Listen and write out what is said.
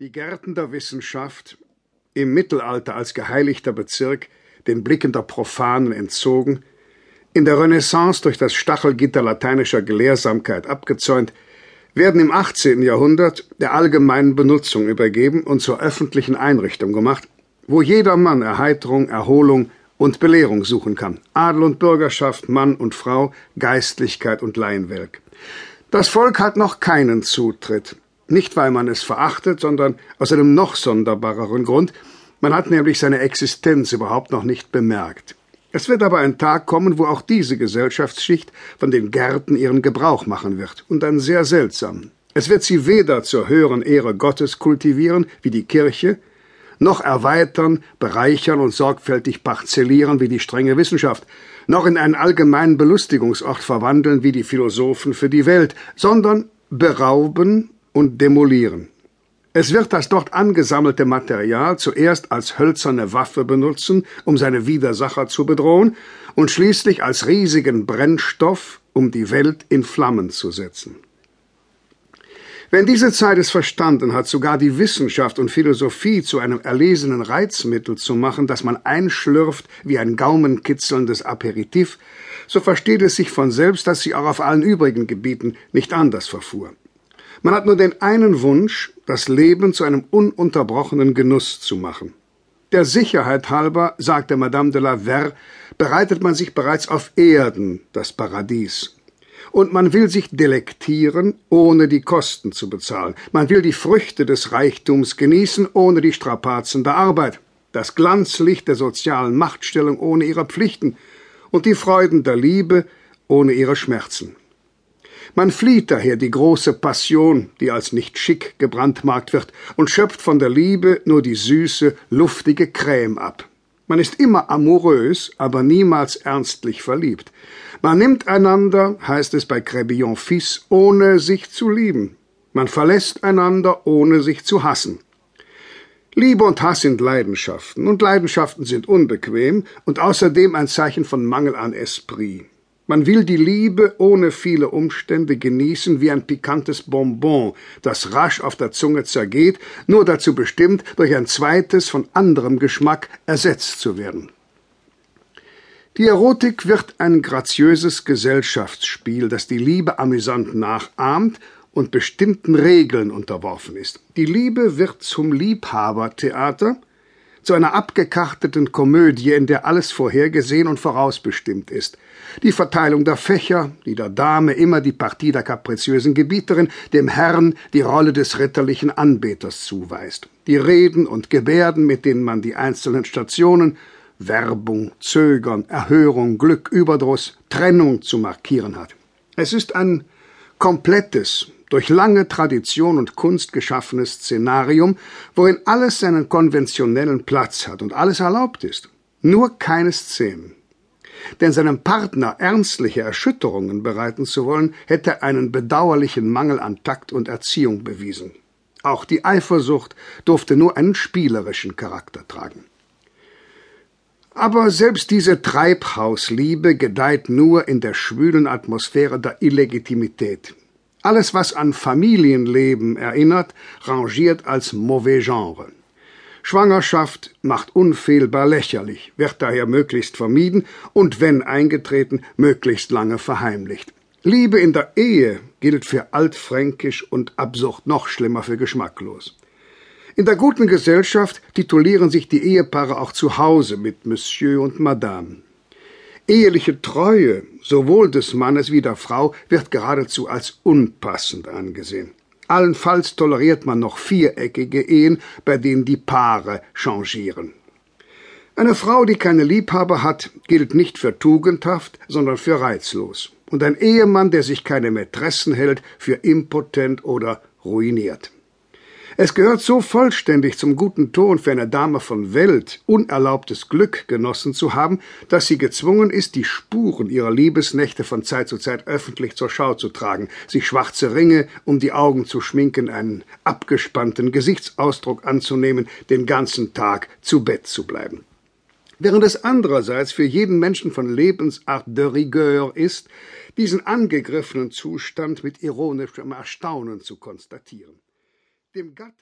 Die Gärten der Wissenschaft, im Mittelalter als geheiligter Bezirk, den Blicken der Profanen entzogen, in der Renaissance durch das Stachelgitter lateinischer Gelehrsamkeit abgezäunt, werden im 18. Jahrhundert der allgemeinen Benutzung übergeben und zur öffentlichen Einrichtung gemacht, wo jedermann Erheiterung, Erholung und Belehrung suchen kann. Adel und Bürgerschaft, Mann und Frau, Geistlichkeit und Laienwelk. Das Volk hat noch keinen Zutritt, nicht, weil man es verachtet, sondern aus einem noch sonderbareren Grund. Man hat nämlich seine Existenz überhaupt noch nicht bemerkt. Es wird aber ein Tag kommen, wo auch diese Gesellschaftsschicht von den Gärten ihren Gebrauch machen wird, und dann sehr seltsam. Es wird sie weder zur höheren Ehre Gottes kultivieren, wie die Kirche, noch erweitern, bereichern und sorgfältig parzellieren wie die strenge Wissenschaft, noch in einen allgemeinen Belustigungsort verwandeln wie die Philosophen für die Welt, sondern berauben und demolieren. Es wird das dort angesammelte Material zuerst als hölzerne Waffe benutzen, um seine Widersacher zu bedrohen, und schließlich als riesigen Brennstoff, um die Welt in Flammen zu setzen. Wenn diese Zeit es verstanden hat, sogar die Wissenschaft und Philosophie zu einem erlesenen Reizmittel zu machen, das man einschlürft wie ein gaumenkitzelndes Aperitif, so versteht es sich von selbst, dass sie auch auf allen übrigen Gebieten nicht anders verfuhr. Man hat nur den einen Wunsch, das Leben zu einem ununterbrochenen Genuss zu machen. Der Sicherheit halber, sagte Madame de la Verre, bereitet man sich bereits auf Erden das Paradies. Und man will sich delektieren, ohne die Kosten zu bezahlen. Man will die Früchte des Reichtums genießen, ohne die Strapazen der Arbeit, das Glanzlicht der sozialen Machtstellung ohne ihre Pflichten und die Freuden der Liebe ohne ihre Schmerzen. Man flieht daher die große Passion, die als nicht schick gebrandmarkt wird, und schöpft von der Liebe nur die süße, luftige Creme ab. Man ist immer amourös, aber niemals ernstlich verliebt. Man nimmt einander, heißt es bei Crébillon Fils, ohne sich zu lieben. Man verlässt einander, ohne sich zu hassen. Liebe und Hass sind Leidenschaften, und Leidenschaften sind unbequem und außerdem ein Zeichen von Mangel an Esprit. Man will die Liebe ohne viele Umstände genießen wie ein pikantes Bonbon, das rasch auf der Zunge zergeht, nur dazu bestimmt, durch ein zweites von anderem Geschmack ersetzt zu werden. Die Erotik wird ein graziöses Gesellschaftsspiel, das die Liebe amüsant nachahmt und bestimmten Regeln unterworfen ist. Die Liebe wird zum Liebhabertheater, zu einer abgekarteten Komödie, in der alles vorhergesehen und vorausbestimmt ist. Die Verteilung der Fächer, die der Dame immer die Partie der kapriziösen Gebieterin, dem Herrn die Rolle des ritterlichen Anbeters zuweist. Die Reden und Gebärden, mit denen man die einzelnen Stationen Werbung, Zögern, Erhörung, Glück, Überdruss, Trennung zu markieren hat. Es ist ein komplettes, durch lange Tradition und Kunst geschaffenes Szenarium, worin alles seinen konventionellen Platz hat und alles erlaubt ist. Nur keine Szenen. Denn seinem Partner ernstliche Erschütterungen bereiten zu wollen, hätte einen bedauerlichen Mangel an Takt und Erziehung bewiesen. Auch die Eifersucht durfte nur einen spielerischen Charakter tragen. Aber selbst diese Treibhausliebe gedeiht nur in der schwülen Atmosphäre der Illegitimität. Alles, was an Familienleben erinnert, rangiert als mauvais genre. Schwangerschaft macht unfehlbar lächerlich, wird daher möglichst vermieden und wenn eingetreten, möglichst lange verheimlicht. Liebe in der Ehe gilt für altfränkisch und absurd noch schlimmer für geschmacklos. In der guten Gesellschaft titulieren sich die Ehepaare auch zu Hause mit Monsieur und Madame. Eheliche Treue sowohl des Mannes wie der Frau wird geradezu als unpassend angesehen. Allenfalls toleriert man noch viereckige Ehen, bei denen die Paare changieren. Eine Frau, die keine Liebhaber hat, gilt nicht für tugendhaft, sondern für reizlos. Und ein Ehemann, der sich keine Mätressen hält, für impotent oder ruiniert. Es gehört so vollständig zum guten Ton für eine Dame von Welt, unerlaubtes Glück genossen zu haben, dass sie gezwungen ist, die Spuren ihrer Liebesnächte von Zeit zu Zeit öffentlich zur Schau zu tragen, sich schwarze Ringe um die Augen zu schminken, einen abgespannten Gesichtsausdruck anzunehmen, den ganzen Tag zu Bett zu bleiben. Während es andererseits für jeden Menschen von Lebensart de rigueur ist, diesen angegriffenen Zustand mit ironischem Erstaunen zu konstatieren dem Gatten